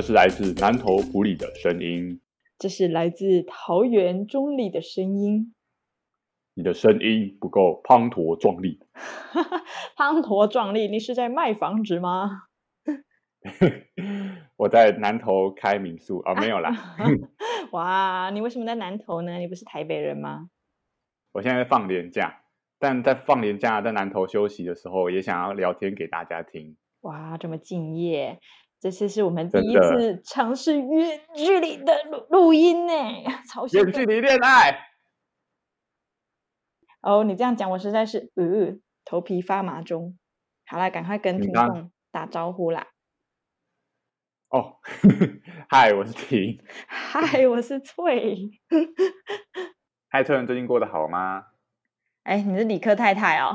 这是来自南投埔里的声音，这是来自桃园中立的声音。你的声音不够滂沱壮丽，滂沱壮丽，你是在卖房子吗？我在南投开民宿啊，没有啦。哇，你为什么在南投呢？你不是台北人吗？我现在放年假，但在放年假在南投休息的时候，也想要聊天给大家听。哇，这么敬业！这次是我们第一次尝试远距离的录录音呢，超远距离恋爱。哦，你这样讲，我实在是呃头皮发麻中。好了，赶快跟听众打招呼啦。哦，嗨，我是婷。嗨，我是翠。嗨，翠人最近过得好吗？哎，你是理科太太哦。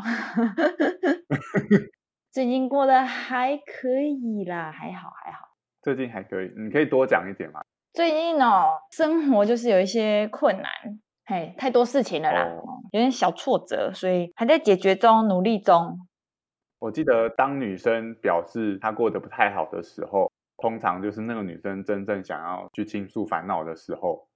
最近过得还可以啦，还好还好。最近还可以，你可以多讲一点吗？最近哦，生活就是有一些困难。嘿，太多事情了啦，有点小挫折，所以还在解决中，努力中。我记得当女生表示她过得不太好的时候，通常就是那个女生真正想要去倾诉烦恼的时候。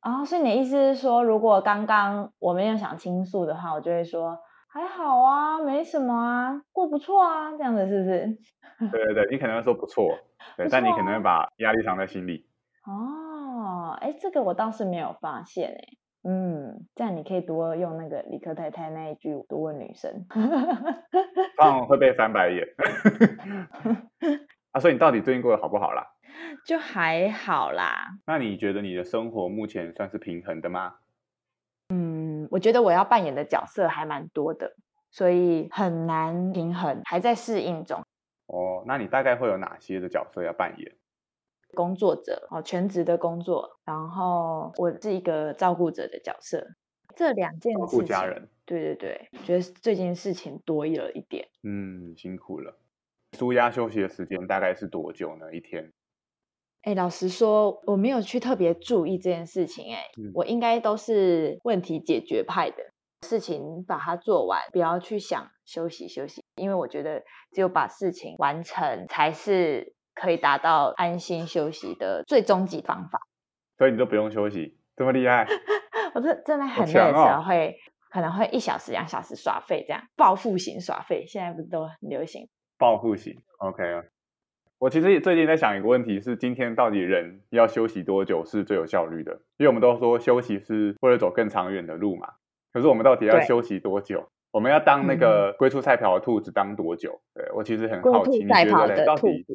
啊，所以你的意思是说，如果刚刚我没有想倾诉的话，我就会说还好啊，没什么啊，过不错啊，这样子是不是？对对对，你可能会说不错，对，但你可能会把压力藏在心里。哦，哎，这个我倒是没有发现哎。嗯，这样你可以多用那个理科太太那一句多问女生，这样会被翻白眼。啊，所以你到底最近过得好不好啦？就还好啦。那你觉得你的生活目前算是平衡的吗？嗯，我觉得我要扮演的角色还蛮多的，所以很难平衡，还在适应中。哦，那你大概会有哪些的角色要扮演？工作者哦，全职的工作，然后我是一个照顾者的角色，这两件照顾家人，对对对，觉得最近事情多了一点，嗯，辛苦了。舒压休息的时间大概是多久呢？一天？哎，老实说，我没有去特别注意这件事情，哎，我应该都是问题解决派的，事情把它做完，不要去想休息休息，因为我觉得只有把事情完成才是。可以达到安心休息的最终极方法，所以你都不用休息，这么厉害？我这真的很累的时候会可能会一小时、两小时耍废，这样报复型耍废，现在不是都很流行？报复型，OK 啊。我其实最近在想一个问题，是今天到底人要休息多久是最有效率的？因为我们都说休息是为了走更长远的路嘛。可是我们到底要休息多久？我们要当那个龟兔赛跑的兔子当多久？对我其实很好奇，你觉得到底？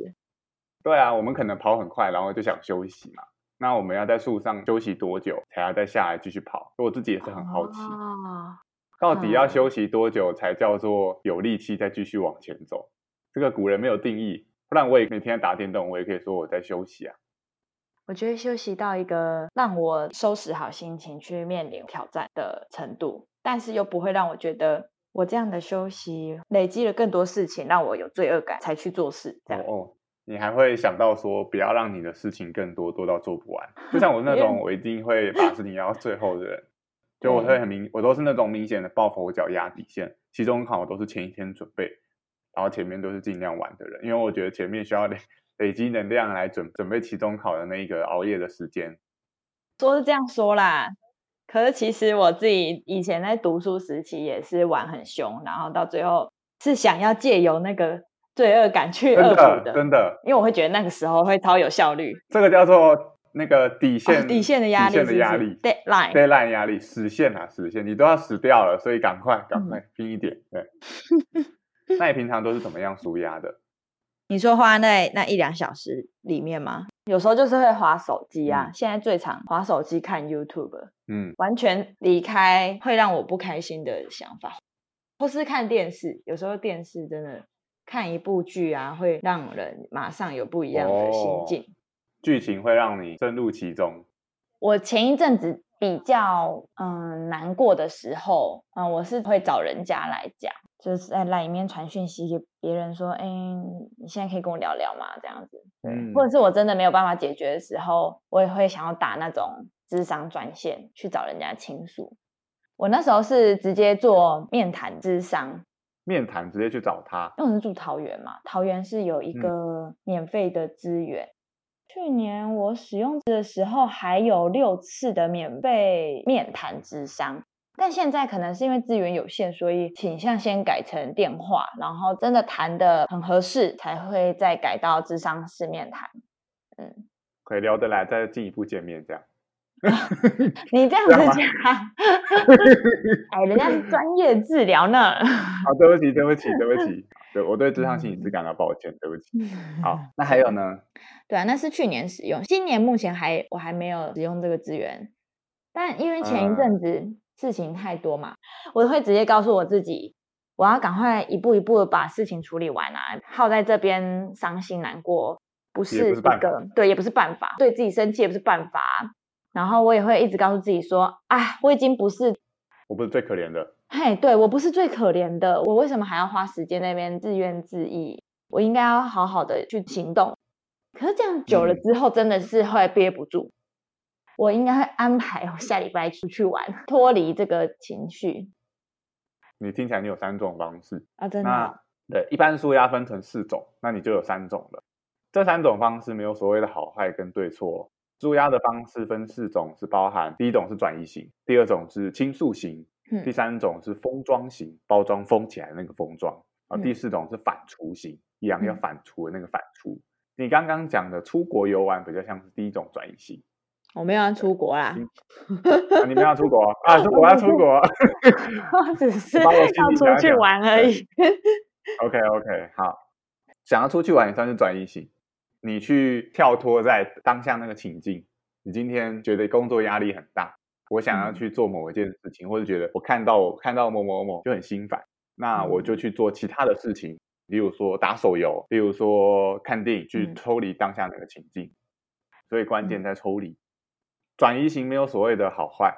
对啊，我们可能跑很快，然后就想休息嘛。那我们要在树上休息多久，才要再下来继续跑？我自己也是很好奇，到底要休息多久才叫做有力气再继续往前走？这个古人没有定义，不然我也每天打电动，我也可以说我在休息啊。我觉得休息到一个让我收拾好心情去面临挑战的程度，但是又不会让我觉得我这样的休息累积了更多事情，让我有罪恶感才去做事这样。哦。你还会想到说，不要让你的事情更多，多到做不完。就像我 那种，我一定会把事情压到最后的人。就我会很明，我都是那种明显的抱佛脚压底线。期中考我都是前一天准备，然后前面都是尽量玩的人，因为我觉得前面需要累累积能量来准准备期中考的那一个熬夜的时间。说是这样说啦，可是其实我自己以前在读书时期也是玩很凶，然后到最后是想要借由那个。罪恶感去恶补的，真的，因为我会觉得那个时候会超有效率。这个叫做那个底线，底线的压力，底线的压力，deadline，deadline 压力，死线啊，死线，你都要死掉了，所以赶快，赶快拼一点。对，那你平常都是怎么样舒压的？你说花在那一两小时里面吗？有时候就是会划手机啊，现在最常划手机看 YouTube，嗯，完全离开会让我不开心的想法，或是看电视，有时候电视真的。看一部剧啊，会让人马上有不一样的心境，剧情会让你深入其中。我前一阵子比较嗯难过的时候，嗯，我是会找人家来讲，就是在赖里面传讯息给别人说，哎，你现在可以跟我聊聊吗？这样子，嗯，或者是我真的没有办法解决的时候，我也会想要打那种智商专线去找人家倾诉。我那时候是直接做面谈智商。面谈直接去找他，因为我是住桃园嘛，桃园是有一个免费的资源，去年我使用的时候还有六次的免费面谈智商，但现在可能是因为资源有限，所以倾向先改成电话，然后真的谈的很合适，才会再改到智商式面谈。嗯，可以聊得来，再进一步见面这样。你这样子讲，哎，人家是专业治疗呢。好，对不起，对不起，对不起，对我对智商心理师感到抱歉，对不起。好，那还有呢？对啊，那是去年使用，今年目前还我还没有使用这个资源，但因为前一阵子事情太多嘛，我会直接告诉我自己，我要赶快一步一步的把事情处理完啊，耗在这边伤心难过不是一个对，也不是办法，对自己生气也不是办法。然后我也会一直告诉自己说：“啊，我已经不是，我不是最可怜的。嘿，对我不是最可怜的，我为什么还要花时间那边自怨自艾？我应该要好好的去行动。可是这样久了之后，真的是会憋不住。我应该会安排我下礼拜出去玩，脱离这个情绪。你听起来你有三种方式啊？真的？对，一般书压分成四种，那你就有三种了。这三种方式没有所谓的好坏跟对错。舒压的方式分四种，是包含第一种是转移型，第二种是倾诉型，第三种是封装型，包装封起来那个封装，啊，第四种是反刍型，一样要反刍的那个反刍。你刚刚讲的出国游玩比较像是第一种转移型，我没有要出国啦，你们要出国啊？我要出国，只是要出去玩而已。OK OK，好，想要出去玩也算是转移型。你去跳脱在当下那个情境，你今天觉得工作压力很大，我想要去做某一件事情，或者觉得我看到我看到某某某就很心烦，那我就去做其他的事情，例如说打手游，例如说看电影，去抽离当下那个情境。所以关键在抽离，转移型没有所谓的好坏。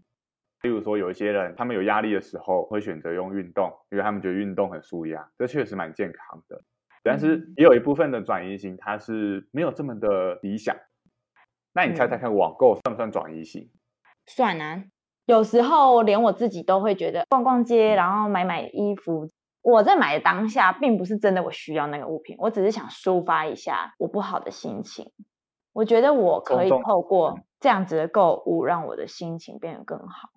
例如说有一些人，他们有压力的时候会选择用运动，因为他们觉得运动很舒压，这确实蛮健康的。但是也有一部分的转移型，它是没有这么的理想。那你猜猜看，网购算不算转移型？算啊，有时候连我自己都会觉得逛逛街，然后买买衣服。我在买的当下，并不是真的我需要那个物品，我只是想抒发一下我不好的心情。我觉得我可以透过这样子的购物，让我的心情变得更好。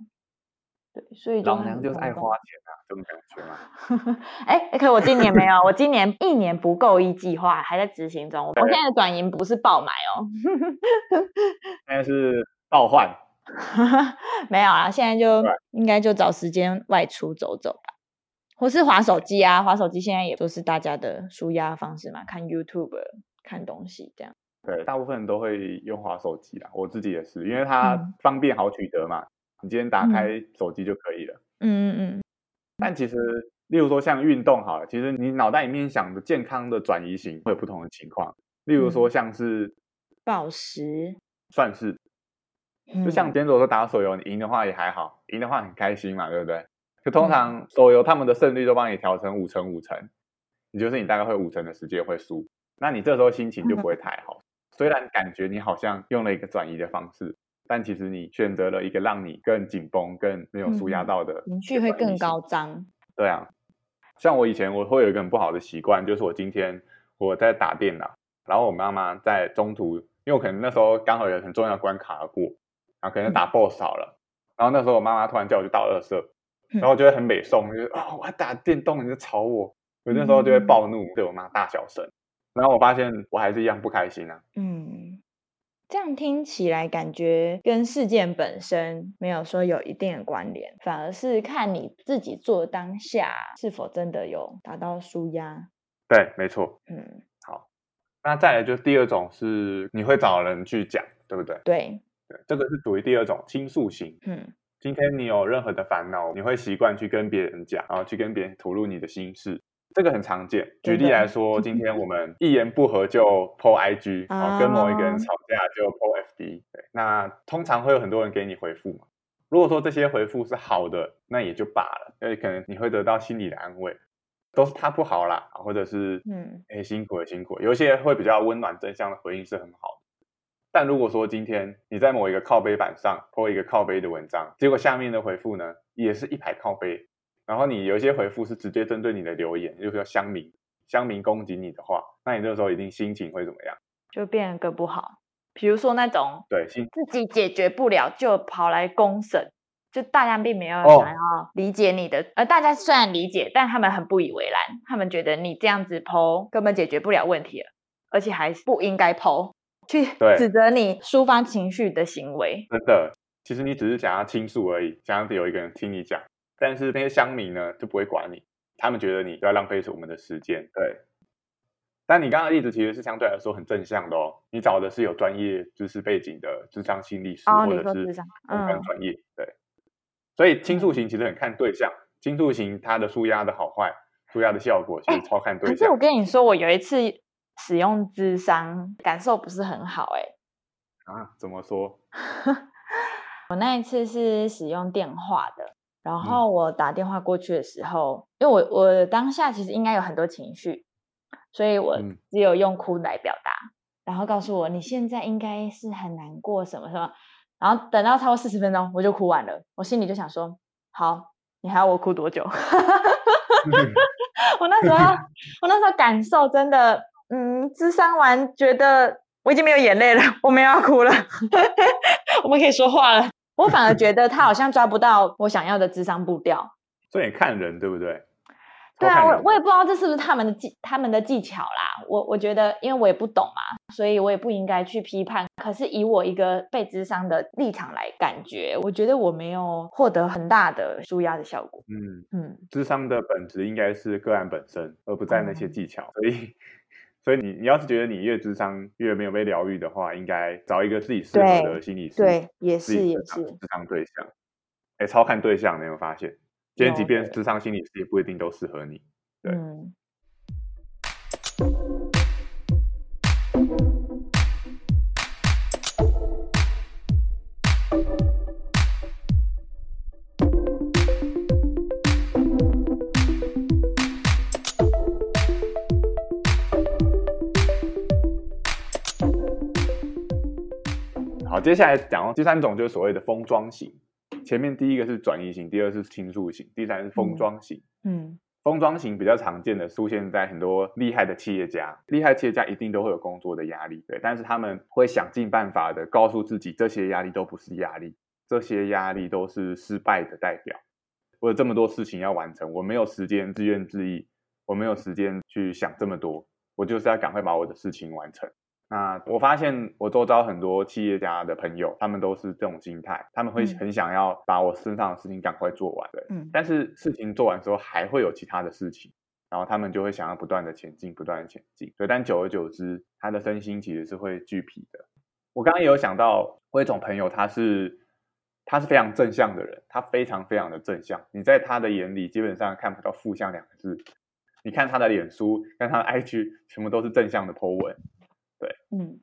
对，所以老娘就是爱花钱啊，这种感觉吗？哎，可我今年没有，我今年一年不够一计划还在执行中。我现在的转营不是爆买哦，现在是爆换。没有啊，现在就应该就找时间外出走走吧，或是划手机啊，划手机现在也都是大家的舒压方式嘛，看 YouTube 看东西这样。对，大部分人都会用滑手机啦，我自己也是，因为它方便好取得嘛。你今天打开手机就可以了。嗯嗯嗯。但其实，例如说像运动好了，其实你脑袋里面想的健康的转移型会有不同的情况。例如说像是暴食，算是。就像今天如果说打手游，你赢的话也还好，赢的话很开心嘛，对不对？就通常手游他们的胜率都帮你调成五成五成，你就是你大概会五成的时间会输，那你这时候心情就不会 太好。虽然感觉你好像用了一个转移的方式。但其实你选择了一个让你更紧绷、更没有舒压到的情绪会更高涨。对啊，像我以前我会有一个很不好的习惯，就是我今天我在打电脑，然后我妈妈在中途，因为我可能那时候刚好有很重要关卡过，然后可能打 BOSS 少了，然后那时候我妈妈突然叫我去倒二色，然后我就会很美送，就是啊我还打电动你就吵我，我那时候就会暴怒对我妈大小声，然后我发现我还是一样不开心啊。嗯。这样听起来感觉跟事件本身没有说有一定的关联，反而是看你自己做当下是否真的有达到舒压。对，没错。嗯，好。那再来就第二种是你会找人去讲，对不对？对，对，这个是属于第二种倾诉型。嗯，今天你有任何的烦恼，你会习惯去跟别人讲，然后去跟别人吐露你的心事。这个很常见。举例来说，今天我们一言不合就 po IG，哦，跟某一个人吵架就 po FB。对，那通常会有很多人给你回复嘛。如果说这些回复是好的，那也就罢了，因为可能你会得到心理的安慰，都是他不好啦，或者是嗯，哎，辛苦了，辛苦。有一些会比较温暖正向的回应是很好的。但如果说今天你在某一个靠背板上 po 一个靠背的文章，结果下面的回复呢，也是一排靠背。然后你有一些回复是直接针对你的留言，就是说乡民乡民攻击你的话，那你这个时候一定心情会怎么样？就变得更不好。比如说那种对，自己解决不了就跑来公审，就大家并没有哦想要理解你的，呃，大家虽然理解，但他们很不以为然，他们觉得你这样子剖根本解决不了问题了，而且还不应该剖，去指责你抒发情绪的行为。真的，其实你只是想要倾诉而已，想要有一个人听你讲，但是那些乡民呢就不会管你，他们觉得你在浪费我们的时间。对，但你刚刚的例子其实是相对来说很正向的哦，你找的是有专业知识背景的智商心理师、哦或者是相关嗯专业，对。所以倾诉型其实很看对象，倾诉型它的舒压的好坏、舒压的效果其实超看对象可是我。跟你说，我有一次使用智商，感受不是很好、欸，啊，怎么说？我那一次是使用电话的，嗯然后我打电话过去的时候，因为我我当下其实应该有很多情绪，所以我嗯只有用哭来表达，然后告诉我你现在应该是很难过什么什么，然后等到超过四十分钟我就哭完了，我心里就想说，好，你还要我哭多久？我那时候 我那时候感受真的，嗯，智商完觉得我已经没有眼泪了，我没有要哭了，我们可以说话了。我反而觉得他好像抓不到我想要的智商步调。所以你看人对不对？对啊，我我也不知道这是不是他们的技他们的技巧啦。我我觉得，因为我也不懂嘛，所以我也不应该去批判。可是以我一个被智商的立场来感觉，我觉得我没有获得很大的舒压的效果。嗯，嗯，智商的本质应该是个案本身，而不在那些嗯技巧。所以，所以你你要是觉得你越智商越没有被疗愈的话，应该找一个自己适合的心理师，对，也是也是，己智商对象。哎，超看对象，你有没有发现？今天即便是智商心理师，也不一定都适合你。对嗯。接下来讲到第三种就是所谓的封装型。前面第一个是转移型，第二是倾诉型，第三是封嗯装型。嗯封装型比较常见的出现在很多厉害的企业家，厉害企业家一定都会有工作的压力，对，但是他们会想尽办法的告诉自己，这些压力都不是压力，这些压力都是失败的代表。我有这么多事情要完成，我没有时间自怨自艾，我没有时间去想这么多，我就是要赶快把我的事情完成。那我发现我周遭很多企业家的朋友，他们都是这种心态，他们会嗯很想要把我身上的事情赶快做完，对。嗯但是事情做完之后，还会有其他的事情，然后他们就会想要不断的前进，不断的前进。对，但久而久之，他的身心其实是会俱疲的。我刚刚也有想到，我有一种朋友，他是他是非常正向的人，他非常非常的正向，你在他的眼里基本上看不到负向两个字。你看他的脸书，看他的 IG，全部都是正向的 po 文。嗯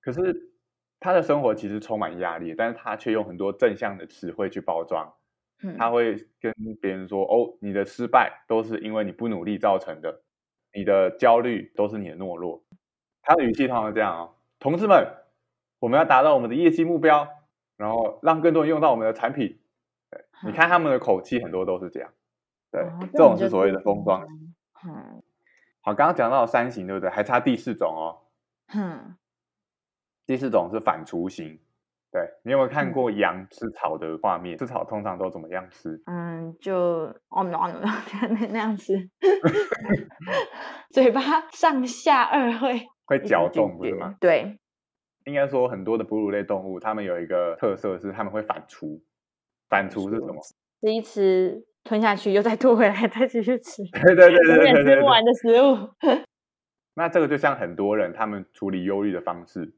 可是他的生活其实充满压力，但是他却用很多正向的词汇去包装。嗯，他会跟别人说：“哦，你的失败都是因为你不努力造成的，你的焦虑都是你的懦弱。”他的语气通常是这样哦，同志们，我们要达到我们的业绩目标，然后让更多人用到我们的产品。对，你看他们的口气很多都是这样。对，哦这种是所谓的封装。嗯好，刚刚讲到三型，对不对？还差第四种哦。嗯，第四种是反刍型。对你有没有看嗯过羊吃草的画面？吃草通常都怎么样吃？嗯，就哦 那那那样吃，嘴巴上下二会会一直咀搅动，不是嚼吗？对，应该说很多的哺乳类动物，它们有一个特色是它们会反刍。反刍是什么？吃一吃吞下去，又再吐回来，再继续吃，对对对永对对对对。远吃不完的食物。那这个就像很多人他们处理忧虑的方式。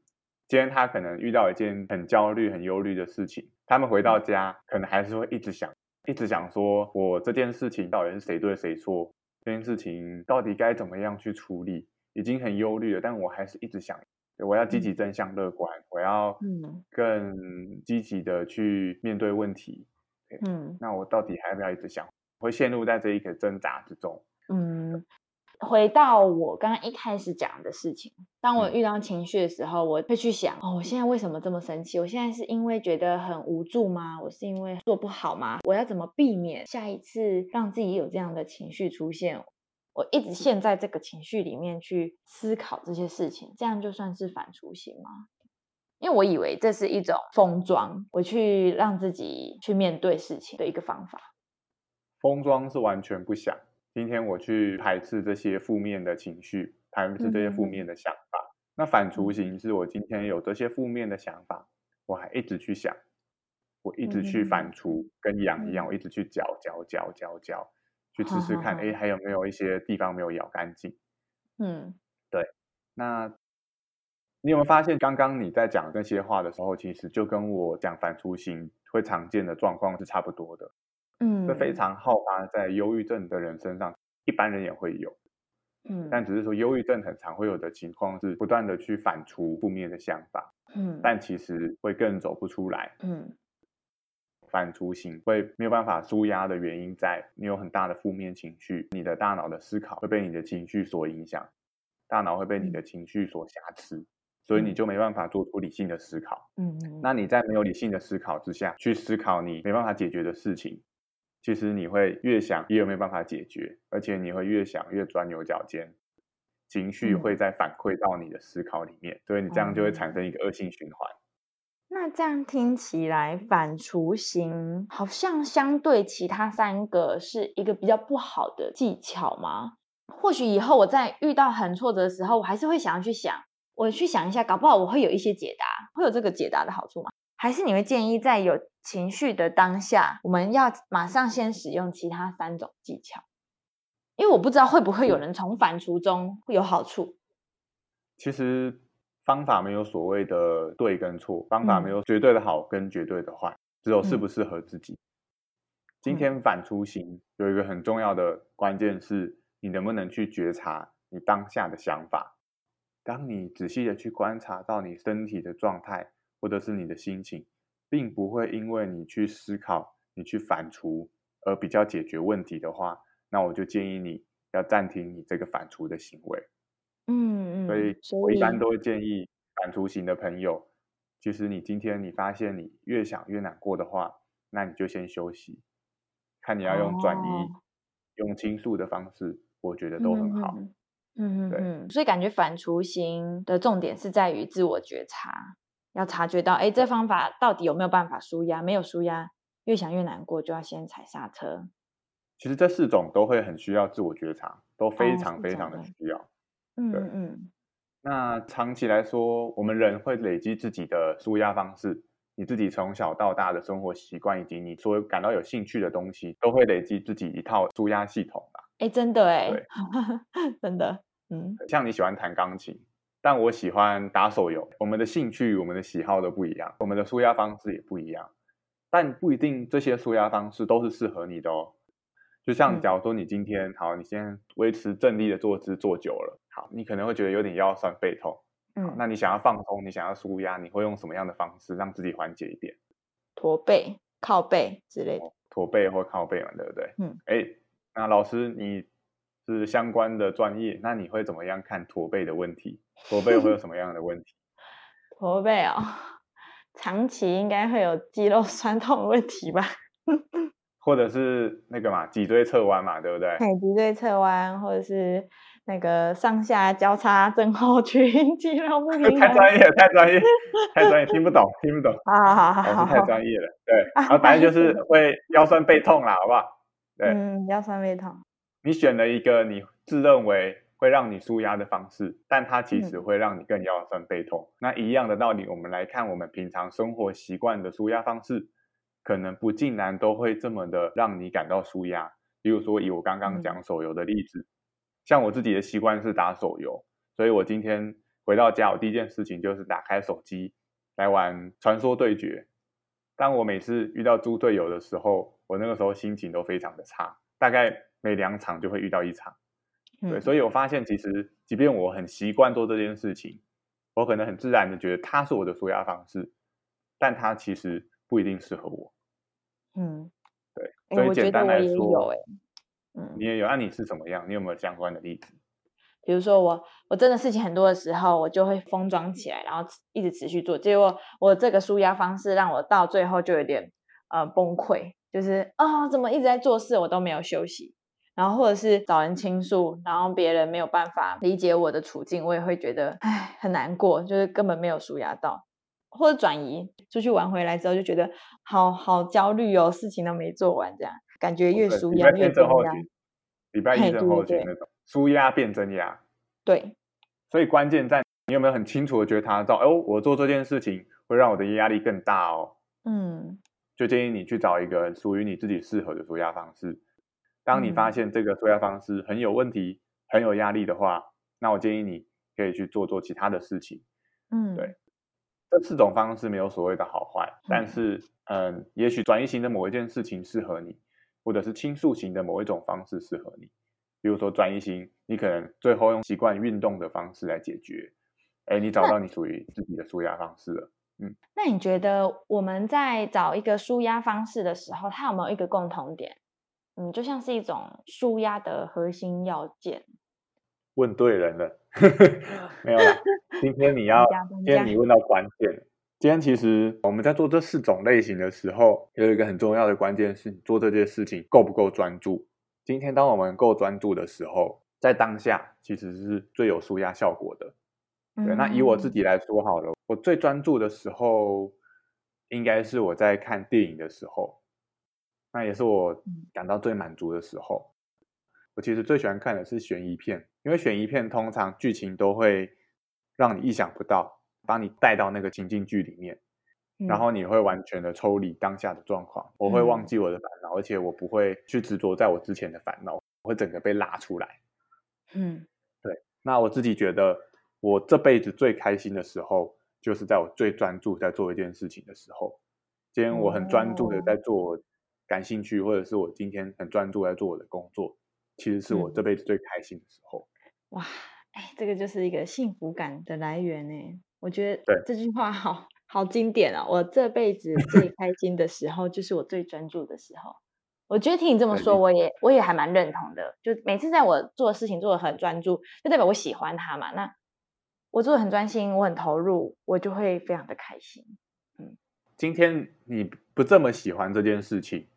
今天他可能遇到一件很焦虑、很忧虑的事情，他们回到家可能还是会一直想，一直想说，我这件事情到底是谁对谁错？这件事情到底该怎么样去处理？已经很忧虑了，但我还是一直想，我要积极正向乐观，我要嗯更积极的去面对问题。嗯那我到底还要不要一直想？会陷入在这一个挣扎之中。嗯，回到我刚刚一开始讲的事情，当我嗯遇到情绪的时候，我会去想，哦，我现在为什么这么生气？我现在是因为觉得很无助吗？我是因为做不好吗？我要怎么避免下一次让自己有这样的情绪出现？我一直陷在这个情绪里面去思考这些事情，这样就算是反刍型吗？因为我以为这是一种封装，我去让自己去面对事情的一个方法。封装是完全不想，今天我去排斥这些负面的情绪，排斥这些负面的想法。那反刍型是我今天有这些负面的想法，我还一直去想，我一直去反刍，跟痒一样，我一直去嚼嚼嚼嚼嚼，去试试看，哎，还有没有一些地方没有咬干净？嗯，对。那你有没有发现，刚刚你在讲这些话的时候，其实就跟我讲反刍型会常见的状况是差不多的。嗯，这非常好发在忧郁症的人身上，一般人也会有。嗯，但只是说忧郁症很常会有的情况是不断的去反刍负面的想法，嗯，但其实会更走不出来，嗯，反刍型会没有办法舒压的原因在你有很大的负面情绪，你的大脑的思考会被你的情绪所影响，大脑会被你的情绪所瑕疵，所以你就没办法做出理性的思考，嗯嗯，那你在没有理性的思考之下去思考你没办法解决的事情。其实你会越想越没有办法解决，而且你会越想越钻牛角尖，情绪会再反馈到你的思考里面，所以你这样就会产生一个恶性循环。那这样听起来，反刍型好像相对其他三个是一个比较不好的技巧吗？或许以后我在遇到很挫折的时候，我还是会想要去想，我去想一下，搞不好我会有一些解答，会有这个解答的好处吗？还是你会建议在有情绪的当下，我们要马上先使用其他三种技巧？因为我不知道会不会有人从反刍中会有好处。其实方法没有所谓的对跟错，方法没有绝对的好跟绝对的坏，只有适不适合自己。今天反刍型有一个很重要的关键是，你能不能去觉察你当下的想法？当你仔细的去观察到你身体的状态。或者是你的心情，并不会因为你去思考、你去反刍而比较解决问题的话，那我就建议你要暂停你这个反刍的行为。嗯嗯，所以我一般都会建议反刍型的朋友，其实你今天你发现你越想越难过的话，那你就先休息，看你要用转移、用倾诉的方式，我觉得都很好。嗯嗯嗯，所以感觉反刍型的重点是在于自我觉察。要察觉到，哎，这方法到底有没有办法舒压？没有舒压，越想越难过，就要先踩刹车。其实这四种都会很需要自我觉察，都非常非常的需要。嗯嗯。那长期来说，我们人会累积自己的舒压方式，你自己从小到大的生活习惯，以及你所感到有兴趣的东西，都会累积自己一套舒压系统吧？哎，真的哎，真的，嗯，像你喜欢弹钢琴。但我喜欢打手游，我们的兴趣、我们的喜好都不一样，我们的舒压方式也不一样。但不一定这些舒压方式都是适合你的哦。就像假如说你今天好，你先维持正立的坐姿坐久了，好，你可能会觉得有点腰酸背痛。嗯，那你想要放松，你想要舒压，你会用什么样的方式让自己缓解一点？驼背、靠背之类的。驼背或靠背嘛，对不对？嗯。哎，那老师你是相关的专业，那你会怎么样看驼背的问题？驼背会有 什么样的问题？驼背哦，长期应该会有肌肉酸痛的问题吧？或者是那个嘛，脊椎侧弯嘛，对不对？对，脊椎侧弯，或者是那个上下交叉症候群，肌肉不平衡。太专业，太专业，太专业，听不懂，听不懂。好好好好，太专业了。对，然后反正就是会腰酸背痛啦，好不好？对，嗯，腰酸背痛。你选了一个你自认为。会让你舒压的方式，但它其实会让你更腰酸背痛。那一样的道理，我们来看我们平常生活习惯的舒压方式，可能不尽然都会这么的让你感到舒压。比如说，以我刚刚讲手游的例子，像我自己的习惯是打手游，所以我今天回到家，我第一件事情就是打开手机来玩传说对决。当我每次遇到猪队友的时候，我那个时候心情都非常的差，大概每两场就会遇到一场。对，所以我发现其实，即便我很习惯做这件事情，我可能很自然的觉得它是我的舒压方式，但它其实不一定适合我。嗯，对。所以简单来说，嗯，你也有。那你是怎么样？你有没有相关的例子？比如说我，我真的事情很多的时候，我就会封装起来，然后一直持续做。结果我这个舒压方式让我到最后就有点呃崩溃，就是啊，怎么一直在做事，我都没有休息。然后或者是找人倾诉，然后别人没有办法理解我的处境，我也会觉得唉很难过，就是根本没有舒压到。或者转移出去玩回来之后，就觉得好好焦虑哦，事情都没做完，这样感觉越舒压越增压。礼拜一正后群那种舒压变增压。对。所以关键在你有没有很清楚的觉察到，哦，我做这件事情会让我的压力更大哦。嗯。就建议你去找一个属于你自己适合的舒压方式。当你发现这个舒压方式很有问题、很有压力的话，那我建议你可以去做做其他的事情。嗯，对。这四种方式没有所谓的好坏，但是，嗯，也许转移型的某一件事情适合你，或者是倾诉型的某一种方式适合你。比如说转移型，你可能最后用习惯运动的方式来解决。哎，你找到你属于自己的舒压方式了。嗯，那你觉得我们在找一个舒压方式的时候，它有没有一个共同点？嗯，就像是一种舒压的核心要件。问对人了，没有了。今天你 要，今天你问到关键。今天其实我们在做这四种类型的时候，有一个很重要的关键是你做这件事情够不够专注。今天当我们够专注的时候，在当下其实是最有舒压效果的。对，那以我自己来说好了，我最专注的时候，应该是我在看电影的时候，那也是我感到最满足的时候。我其实最喜欢看的是悬疑片，因为悬疑片通常剧情都会让你意想不到，把你带到那个情境剧里面，然后你会完全的抽离当下的状况，我会忘记我的烦恼，而且我不会去执着在我之前的烦恼，我会整个被拉出来。嗯，对。那我自己觉得。我这辈子最开心的时候，就是在我最专注在做一件事情的时候。今天我很专注的在做我感兴趣，或者是我今天很专注在做我的工作，其实是我这辈子最开心的时候。哇，哎，这个就是一个幸福感的来源呢。我觉得这句话好好经典啊！我这辈子最 开心的时候，就是我最专注的时候。我觉得听你这么说，我也我也还蛮认同的。就每次在我做事情做的很专注，就代表我喜欢它嘛。那我做的很专心，我很投入，我就会非常的开心。嗯，今天你不这么喜欢这件事情，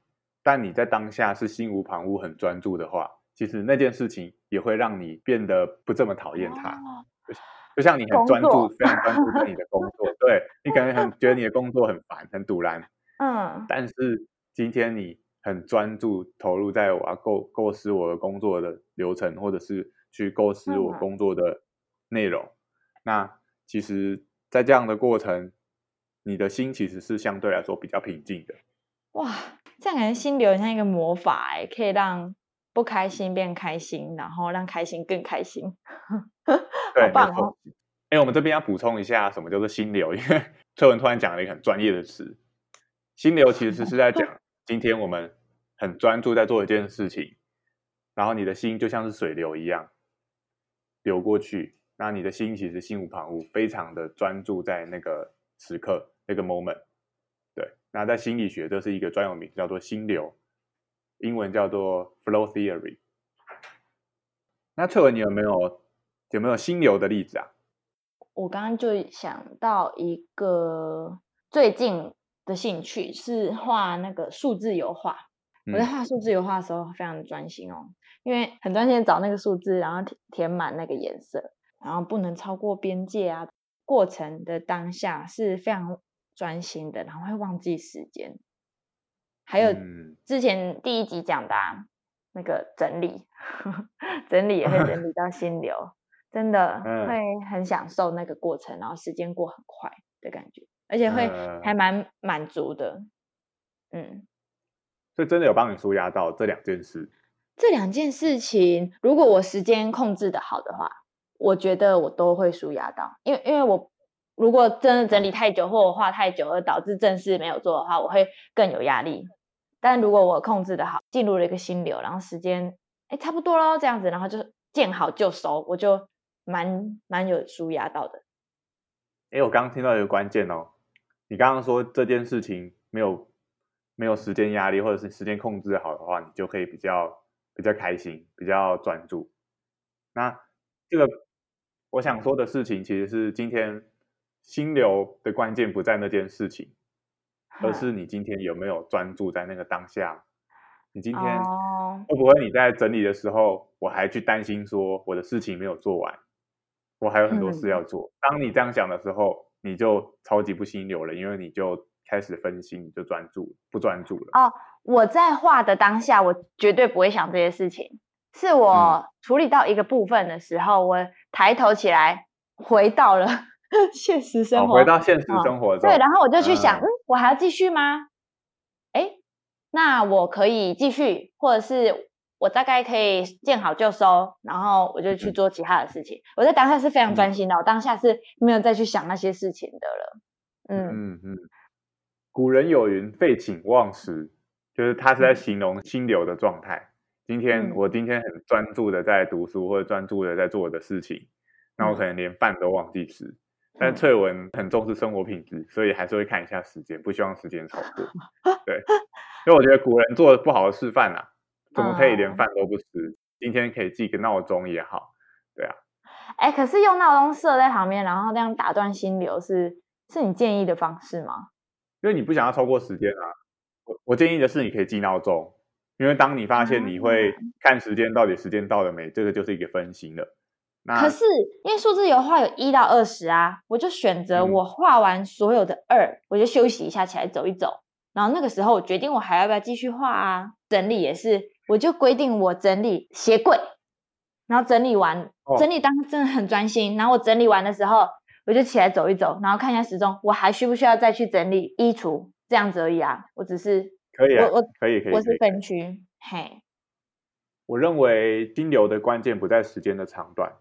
但你在当下是心无旁骛、很专注的话，其实那件事情也会让你变得不这么讨厌它。就像你很专注、非常专注在你的工作，对你可能很觉得你的工作很烦、很堵然。嗯，但是今天你很专注投入在我要构构思我的工作的流程，或者是去构思我工作的内容。那其实，在这样的过程，你的心其实是相对来说比较平静的。哇，这样感觉心流像一个魔法哎，可以让不开心变开心，然后让开心更开心。好，棒哦！哎，我们这边要补充一下，什么叫做心流？因为 翠文突然讲了一个很专业的词，心流其实是在讲 今天我们很专注在做一件事情，然后你的心就像是水流一样流过去。那你的心其实心无旁骛，非常的专注在那个时刻那个 moment。对，那在心理学这是一个专有名，叫做心流，英文叫做 flow theory。那翠文，你有没有有没有心流的例子啊？我刚刚就想到一个最近的兴趣是画那个数字油画。我在画数字油画的时候非常的专心哦，因为很专心找那个数字，然后填填满那个颜色。然后不能超过边界啊！过程的当下是非常专心的，然后会忘记时间。还有之前第一集讲的那个整理，整理也会整理到心流，真的 会很享受那个过程，然后时间过很快的感觉，而且会还蛮满足的。嗯，所以真的有帮你舒压到这两件事。这两件事情，如果我时间控制的好的话。我觉得我都会舒压到，因为因为我如果真的整理太久或我画太久而导致正事没有做的话，我会更有压力。但如果我控制的好，进入了一个心流，然后时间哎差不多喽这样子，然后就见好就收，我就蛮蛮有舒压到的。哎，我刚刚听到一个关键哦，你刚刚说这件事情没有没有时间压力，或者是时间控制好的话，你就可以比较比较开心，比较专注。那这个。我想说的事情，其实是今天心流的关键不在那件事情，而是你今天有没有专注在那个当下。你今天会不会你在整理的时候，我还去担心说我的事情没有做完，我还有很多事要做。当你这样想的时候，你就超级不心流了，因为你就开始分心，你就专注不专注了。哦，我在画的当下，我绝对不会想这些事情。是我处理到一个部分的时候，我抬头起来，回到了 现实生活，回到现实生活中。对，然后我就去想，嗯，我还要继续吗？哎，那我可以继续，或者是我大概可以见好就收，然后我就去做其他的事情。我在当下是非常专心的，我当下是没有再去想那些事情的了。嗯嗯嗯。古人有云：“废寝忘食”，就是他是在形容心流的状态。今天我今天很专注的在读书，或者专注的在做我的事情，那我可能连饭都忘记吃。但翠文很重视生活品质，所以还是会看一下时间，不希望时间超过。对，因为我觉得古人做的不好的示范啊，怎么可以连饭都不吃？今天可以记个闹钟也好，对啊。哎，可是用闹钟设在旁边，然后这样打断心流，是是你建议的方式吗？因为你不想要超过时间啊。我我建议的是，你可以记闹钟。因为当你发现你会看时间，到底时间到了没，这个就是一个分心了。可是因为数字油画有一到二十啊，我就选择我画完所有的二，我就休息一下，起来走一走。然后那个时候我决定我还要不要继续画啊？整理也是，我就规定我整理鞋柜，然后整理完，整理当真的很专心。然后我整理完的时候，我就起来走一走，然后看一下时钟，我还需不需要再去整理衣橱？这样子而已啊，我只是。可以啊，我我可以可以，我是分区，嘿。我认为金流的关键不在时间的长短，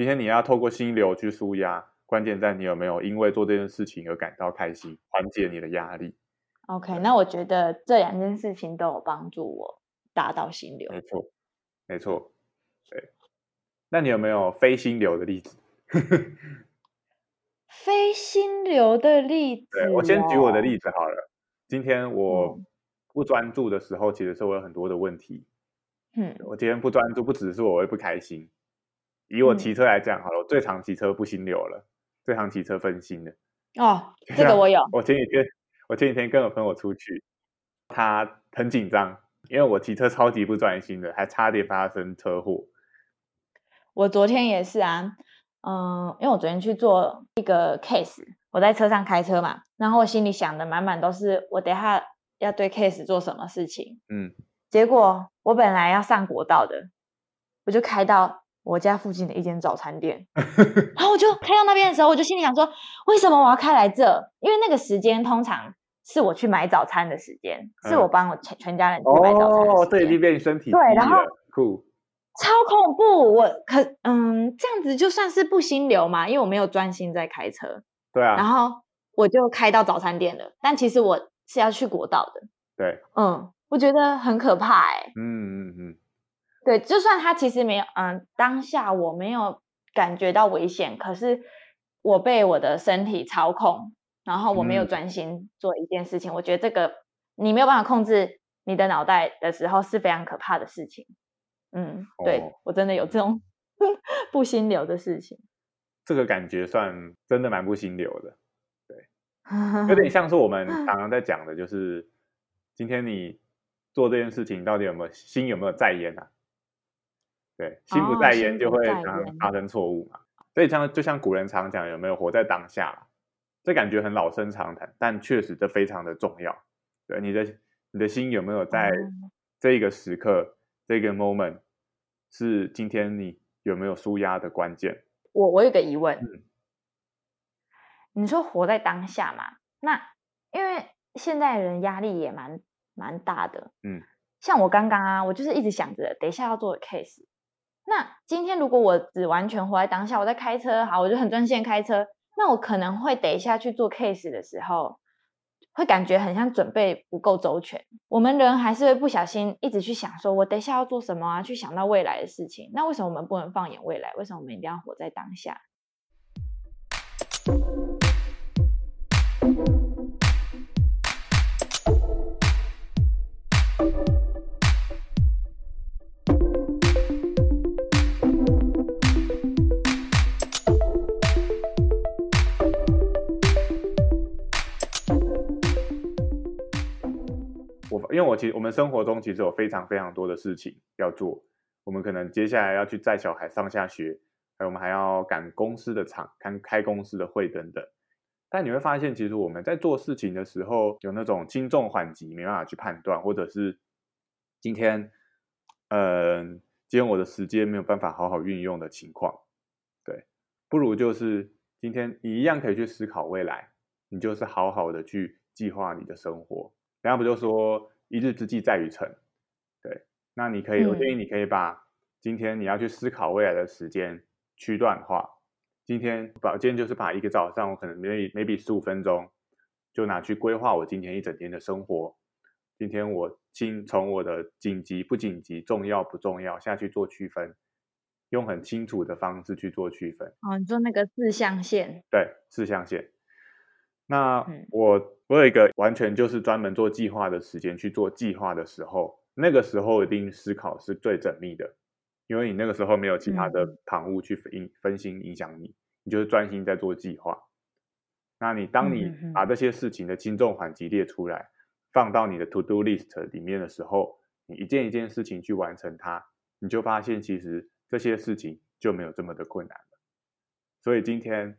今天你要透过心流去舒压，关键在你有没有因为做这件事情而感到开心，缓解你的压力。OK，那我觉得这两件事情都有帮助我达到心流。没错，没错，对。那你有没有非心流的例子？非心流的例子，对我先举我的例子好了。今天我不专注的时候，其实是我有很多的问题。嗯，我今天不专注，不只是我会不开心。以我骑车来讲，好了，我最常骑车不心流了，最常骑车分心的。哦，这个我有。我前几天，我前几天跟我朋友出去，他很紧张，因为我骑车超级不专心的，还差点发生车祸。我昨天也是啊，嗯，因为我昨天去做一个 case。我在车上开车嘛，然后我心里想的满满都是我等下要对 case 做什么事情。嗯，结果我本来要上国道的，我就开到我家附近的一间早餐店，然后我就开到那边的时候，我就心里想说，为什么我要开来这？因为那个时间通常是我去买早餐的时间，是我帮我全全家人去买早餐。哦，这已经变身体对，然后酷，超恐怖。我可嗯，这样子就算是不心流嘛，因为我没有专心在开车。对啊，然后我就开到早餐店了，但其实我是要去国道的。对，嗯，我觉得很可怕哎。嗯嗯嗯，对，就算他其实没有，嗯，当下我没有感觉到危险，可是我被我的身体操控，然后我没有专心做一件事情，我觉得这个你没有办法控制你的脑袋的时候是非常可怕的事情。嗯，对我真的有这种 不心流的事情。这个感觉算真的蛮不心流的，对，有点 像是我们常常在讲的，就是今天你做这件事情到底有没有心有没有在焉啊？对，心不在焉就会常常发生错误嘛。所以像就像古人常讲，有没有活在当下？这感觉很老生常谈，但确实这非常的重要。对，你的你的心有没有在这一个时刻，这个 moment 是今天你有没有舒压的关键。我我有个疑问，你说活在当下嘛？那因为现在人压力也蛮蛮大的，嗯，像我刚刚啊，我就是一直想着等一下要做的 case。那今天如果我只完全活在当下，我在开车，好，我就很专心开车，那我可能会等一下去做 case 的时候。会感觉很像准备不够周全，我们人还是会不小心一直去想，说我等一下要做什么啊？去想到未来的事情。那为什么我们不能放眼未来？为什么我们一定要活在当下？因为我其实我们生活中其实有非常非常多的事情要做，我们可能接下来要去载小孩上下学，还有我们还要赶公司的场、开开公司的会等等。但你会发现，其实我们在做事情的时候，有那种轻重缓急没办法去判断，或者是今天，嗯，今天我的时间没有办法好好运用的情况，对，不如就是今天你一样可以去思考未来，你就是好好的去计划你的生活。人家不就说一日之计在于晨，对，那你可以，我建议你可以把今天你要去思考未来的时间区段化。今天把今天就是把一个早上，我可能 maybe maybe 十五分钟，就拿去规划我今天一整天的生活。今天我清从我的紧急不紧急、重要不重要下去做区分，用很清楚的方式去做区分。哦，你做那个四象限。对，四象限。那我我有一个完全就是专门做计划的时间去做计划的时候，那个时候一定思考是最缜密的，因为你那个时候没有其他的旁骛去分分心影响你。你就是专心在做计划，那你当你把这些事情的轻重缓急列出来，放到你的 to do list 里面的时候，你一件一件事情去完成它，你就发现其实这些事情就没有这么的困难了。所以今天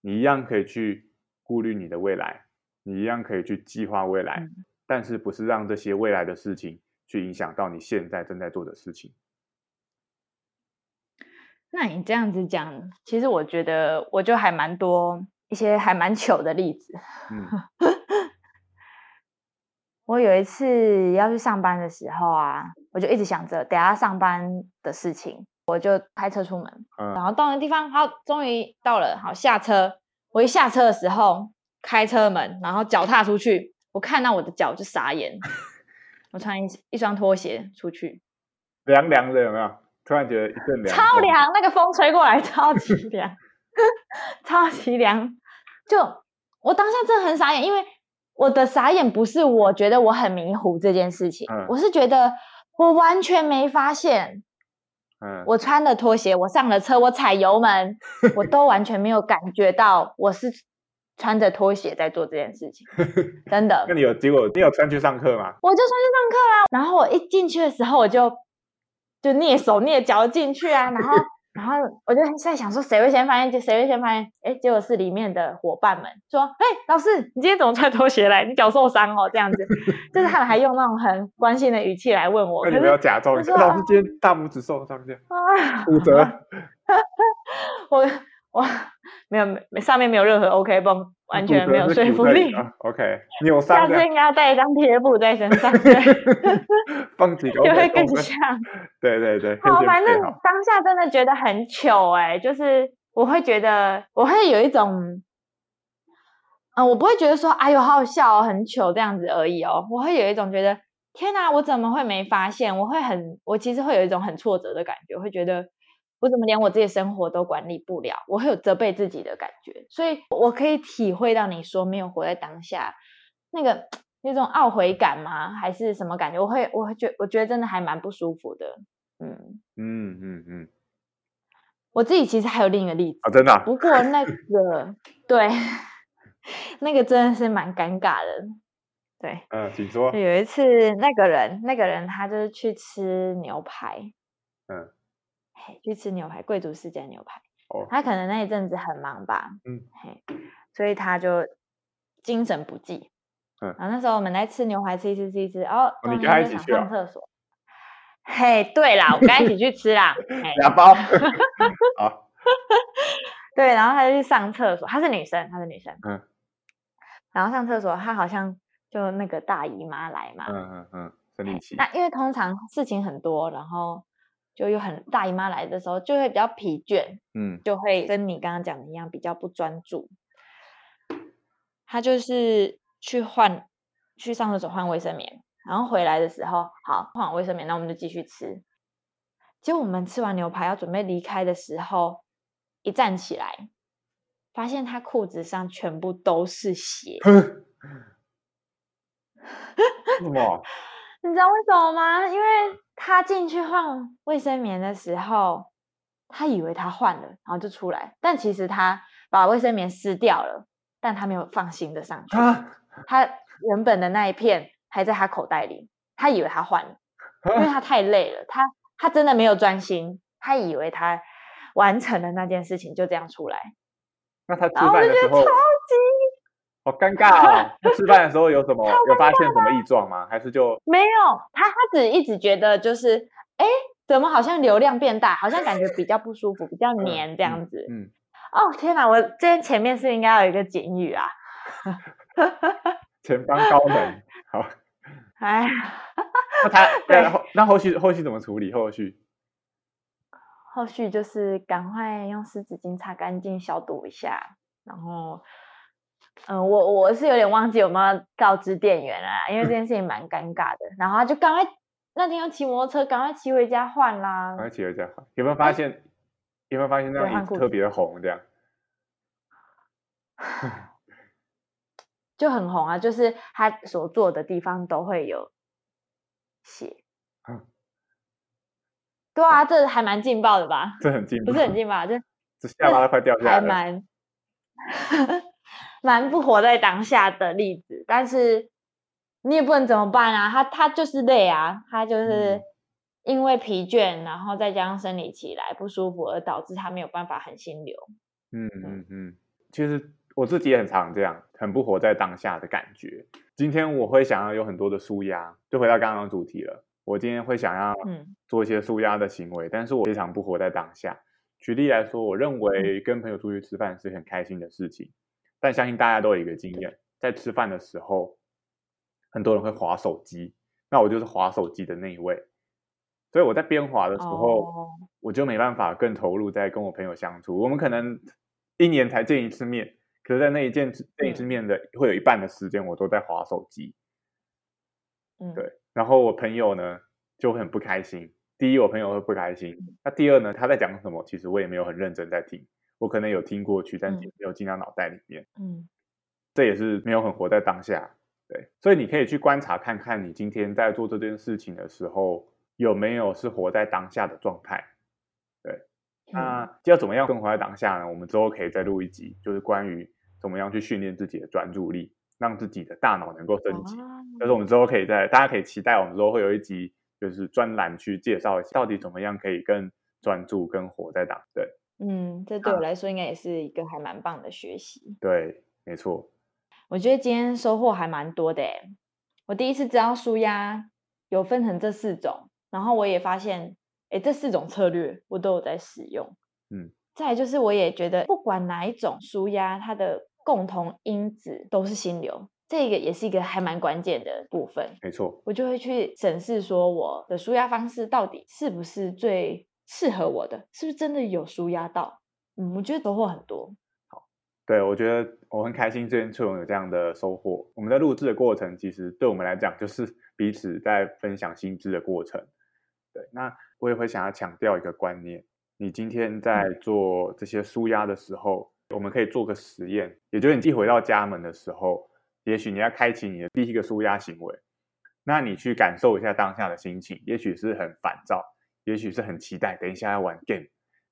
你一样可以去顾虑你的未来，你一样可以去计划未来，但是不是让这些未来的事情去影响到你现在正在做的事情。那你这样子讲，其实我觉得我就还蛮多一些还蛮糗的例子。嗯，我有一次要去上班的时候啊，我就一直想着等下上班的事情，我就开车出门。嗯，然后到那地方，好，终于到了，好下车。我一下车的时候，开车门，然后脚踏出去，我看到我的脚就傻眼。我穿一一双拖鞋出去，凉凉的有没有？突然觉得一阵凉，超凉，那个风吹过来 超级凉，超级凉。就我当下真的很傻眼，因为我的傻眼不是我觉得我很迷糊这件事情，我是觉得我完全没发现。嗯，我穿了拖鞋，我上了车，我踩油门，我都完全没有感觉到我是穿着拖鞋在做这件事情，真的。那你有结果？你有穿去上课吗？我就穿去上课啊，然后我一进去的时候，我就。就蹑手蹑脚进去啊，然后，然后我就在想说，谁会先发现？就谁会先发现？哎，结果是里面的伙伴们说：“哎，老师，你今天怎么穿拖鞋来？你脚受伤哦？”这样子，就是他们还用那种很关心的语气来问我。那你不要假装，老师今天大拇指受伤，这样骨折。我我没有没上面没有任何 OK 绷。完全没有说服力。OK，你有三下次应该要带一张贴布在身上，对，放几个就会更像。对对对。好，反正当下真的觉得很糗哎，就是我会觉得我会有一种，嗯，我不会觉得说哎呦好好笑哦，很糗这样子而已哦，我会有一种觉得天哪，我怎么会没发现？我会很，我其实会有一种很挫折的感觉，会觉得。我怎么连我自己生活都管理不了？我会有责备自己的感觉，所以我可以体会到你说没有活在当下那个那种懊悔感吗？还是什么感觉？我会，我会觉，我觉得真的还蛮不舒服的。嗯嗯嗯嗯，我自己其实还有另一个例子啊，真的。不过那个对，那个真的是蛮尴尬的。对，嗯，请说。有一次，那个人，那个人他就是去吃牛排，嗯。去吃牛排，贵族世家牛排。哦，他可能那一阵子很忙吧，嗯，嘿，所以他就精神不济。嗯，然后那时候我们在吃牛排，吃一吃，吃一吃，哦，你跟他一起去上厕所。嘿，对啦，我跟他一起去吃啦。两包。好。对，然后他就去上厕所，她是女生，她是女生。嗯。然后上厕所，她好像就那个大姨妈来嘛。嗯嗯嗯，生理期。那因为通常事情很多，然后。就有很大姨妈来的时候，就会比较疲倦，嗯，就会跟你刚刚讲的一样，比较不专注。他就是去换，去上厕所换卫生棉，然后回来的时候，好换完卫生棉，那我们就继续吃。结果我们吃完牛排要准备离开的时候，一站起来，发现他裤子上全部都是血。什么？你知道为什么吗？因为他进去换卫生棉的时候，他以为他换了，然后就出来，但其实他把卫生棉撕掉了，但他没有放新的上去。他原本的那一片还在他口袋里，他以为他换了，因为他太累了，他他真的没有专心，他以为他完成了那件事情，就这样出来。那他吃然后我就觉得超饭的时候级好尴尬哦。他吃饭的时候有什么 有发现什么异状吗？还是就没有，他他只一直觉得就是，哎，怎么好像流量变大，好像感觉比较不舒服，比较黏这样子。嗯，哦天哪，我今天前面是应该要有一个警语啊？前方高能。好，哎，那他对那后那后续后续怎么处理？后续后续就是赶快用湿纸巾擦干净，消毒一下，然后。嗯，我我是有点忘记有没有告知店员啊，因为这件事情蛮尴尬的。然后他就赶快那天要骑摩托车，赶快骑回家换啦赶。快骑回家换。有没有发现？有没有发现那样对换裤子椅子特别红这样？就很红啊，就是他所坐的地方都会有血。嗯对啊，这还蛮劲爆的吧？这很劲爆，不是很劲爆，就这下巴都快掉下来了。还蛮蛮不活在当下的例子。但是你也不能怎么办啊，他他就是累啊，他就是嗯因为疲倦，然后再加上生理期来不舒服，而导致他没有办法很心流。嗯嗯嗯，其实我自己也很常这样，很不活在当下的感觉。今天我会想要有很多的舒压，就回到刚刚的主题了。我今天会想要嗯做一些舒压的行为，但是我非常不活在当下。举例来说，我认为跟朋友出去吃饭是很开心的事情，但相信大家都有一个经验，在吃饭的时候，很多人会划手机，那我就是划手机的那一位。所以我在边划的时候，哦我就没办法更投入在跟我朋友相处。我们可能一年才见一次面，可是，在那一见见一次面的，会有一半的时间我都在划手机。嗯，对，然后我朋友呢就很不开心。第一，我朋友会不开心。那第二呢，他在讲什么，其实我也没有很认真在听，我可能有听过去，但是嗯没有进到脑袋里面。嗯这也是没有很活在当下。对，所以你可以去观察看看，你今天在做这件事情的时候，有没有是活在当下的状态。对，嗯那要怎么样更活在当下呢？我们之后可以再录一集，就是关于怎么样去训练自己的专注力，让自己的大脑能够升级。哦但是我们之后可以在，大家可以期待我们之后会有一集，就是专栏去介绍一下到底怎么样可以更专注、更活在当。对嗯，这对我来说应该也是一个还蛮棒的学习。对，没错。我觉得今天收获还蛮多的诶。我第一次知道舒压有分成这四种，然后我也发现，诶，这四种策略我都有在使用。嗯，再来就是我也觉得，不管哪一种舒压，它的共同因子都是心流，这个也是一个还蛮关键的部分。没错，我就会去审视说我的舒压方式到底是不是最适合我的，是不是真的有舒压到？嗯，我觉得收获很多。好对我觉得我很开心，这边翠荣有这样的收获。我们在录制的过程，其实对我们来讲，就是 彼此在分享心知的过程。对，那我也会想要强调一个观念：你今天在做这些舒压的时候，我们可以做个实验，也就是你一回到家门的时候，也许你要开启你的第一个舒压行为，那你去感受一下当下的心情，也许是很烦躁，也许是很期待，等一下要玩 game。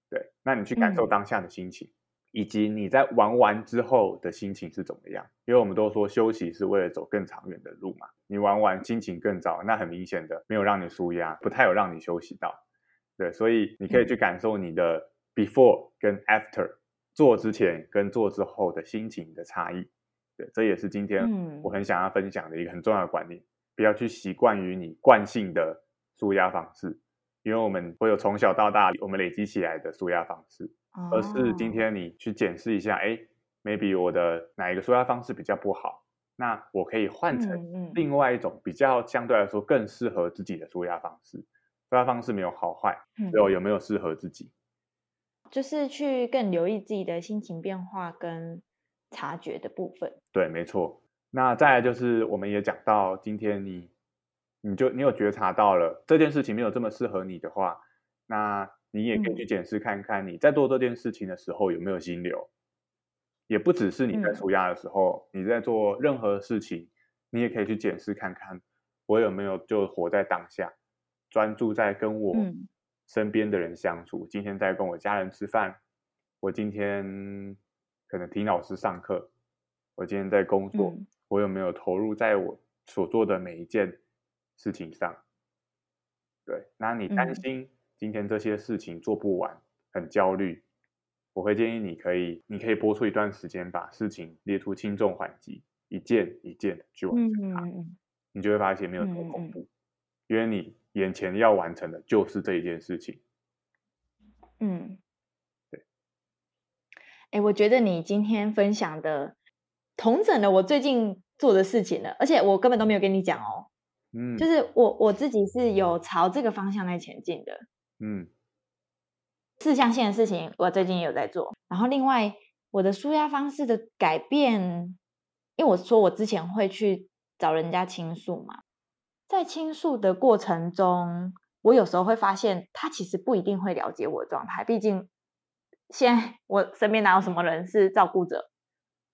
对，那你去感受嗯当下的心情。以及你在玩完之后的心情是怎么样？因为我们都说休息是为了走更长远的路嘛。你玩完心情更糟，那很明显的没有让你舒压，不太有让你休息到。对，所以你可以去感受你的 before 跟 after 做之前跟做之后的心情的差异。对，这也是今天嗯我很想要分享的一个很重要的观念，不要去习惯于你惯性的舒压方式，因为我们会有从小到大我们累积起来的舒压方式。而是今哦天你去检视一下，哎，maybe 我的哪一个舒压方式比较不好，那我可以换成另外一种比较相对来说更适合自己的舒压方式。舒压方式没有好坏，嗯只有有没有适合自己。就是去更留意自己的心情变化跟察觉的部分。对，没错。那再来就是，我们也讲到，今天你你就你有觉察到了这件事情没有这么适合你的话，那你也可以嗯去检视看看，你在做这件事情的时候有没有心流。也不只是你在嗯舒压的时候，你在做任何事情，你也可以去检视看看，我有没有就活在当下，专注在跟我嗯身边的人相处。今天在跟我家人吃饭，我今天可能听老师上课，我今天在工作，嗯我有没有投入在我所做的每一件事情上？对，那你担嗯心今天这些事情做不完，很焦虑，我会建议你可以，你可以拨出一段时间，把事情列出轻重缓急，一件一件的去完成它，你就会发现没有那么恐怖，因为你眼前要完成的就是这一件事情。嗯，对。哎，我觉得你今天分享的，同整了我最近做的事情了，而且我根本都没有跟你讲哦。嗯，就是我我自己是有朝这个方向在前进的。嗯。四象限的事情，我最近也有在做。然后，另外我的舒压方式的改变，因为我说我之前会去找人家倾诉嘛，在倾诉的过程中，我有时候会发现他其实不一定会了解我的状态。毕竟现在我身边哪有什么人是照顾者？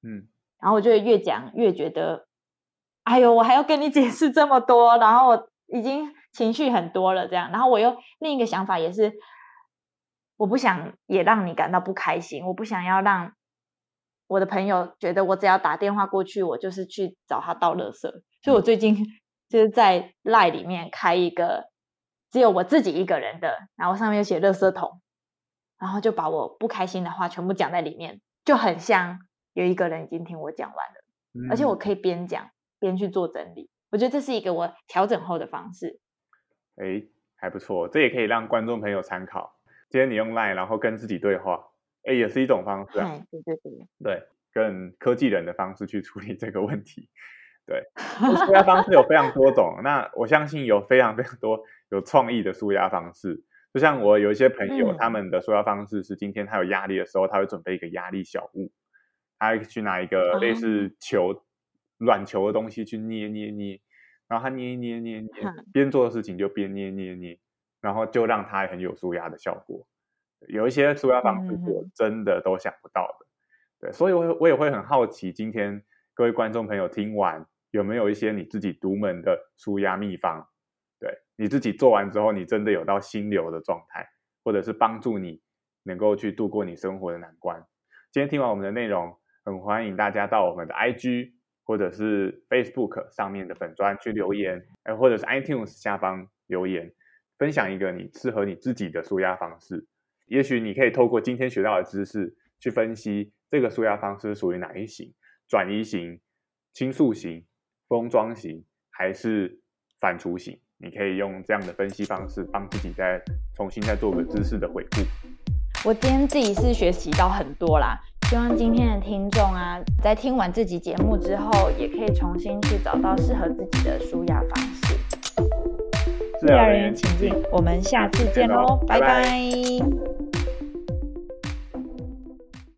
嗯，然后我就会越讲越觉得，哎呦，我还要跟你解释这么多，然后我已经情绪很多了，这样。然后我又另一个想法也是。我不想也让你感到不开心，我不想要让我的朋友觉得我只要打电话过去，我就是去找他倒垃圾。所以我最近就是在赖里面开一个只有我自己一个人的，然后上面写垃圾桶，然后就把我不开心的话全部讲在里面，就很像有一个人已经听我讲完了，而且我可以边讲边去做整理。我觉得这是一个我调整后的方式。哎，还不错，这也可以让观众朋友参考。今天你用 Line，然后跟自己对话，哎，也是一种方式啊。对对对，对，跟科技人的方式去处理这个问题。对，舒压方式有非常多种。那我相信有非常非常多有创意的舒压方式。就像我有一些朋友，他们的舒压方式是今天他有压力的时候，他会准备一个压力小物，他会去拿一个类似球、软球的东西去捏捏捏，然后他捏捏捏捏，边做的事情就边捏捏捏。然后就让它很有舒压的效果，有一些舒压方式我真的都想不到的，对，所以我我也会很好奇，今天各位观众朋友听完有没有一些你自己独门的舒压秘方？对你自己做完之后，你真的有到心流的状态，或者是帮助你能够去度过你生活的难关。今天听完我们的内容，很欢迎大家到我们的 IG 或者是 Facebook 上面的粉砖去留言，哎，或者是 iTunes 下方留言。分享一个你适合你自己的舒压方式，也许你可以透过今天学到的知识去分析这个舒压方式属于哪一型：转移型、倾诉型、封装型，还是反刍型？你可以用这样的分析方式帮自己再重新再做个知识的回顾。我今天自己是学习到很多啦，希望今天的听众啊，在听完这集节目之后，也可以重新去找到适合自己的舒压方式。治疗人员请进，我们下次见喽，拜拜。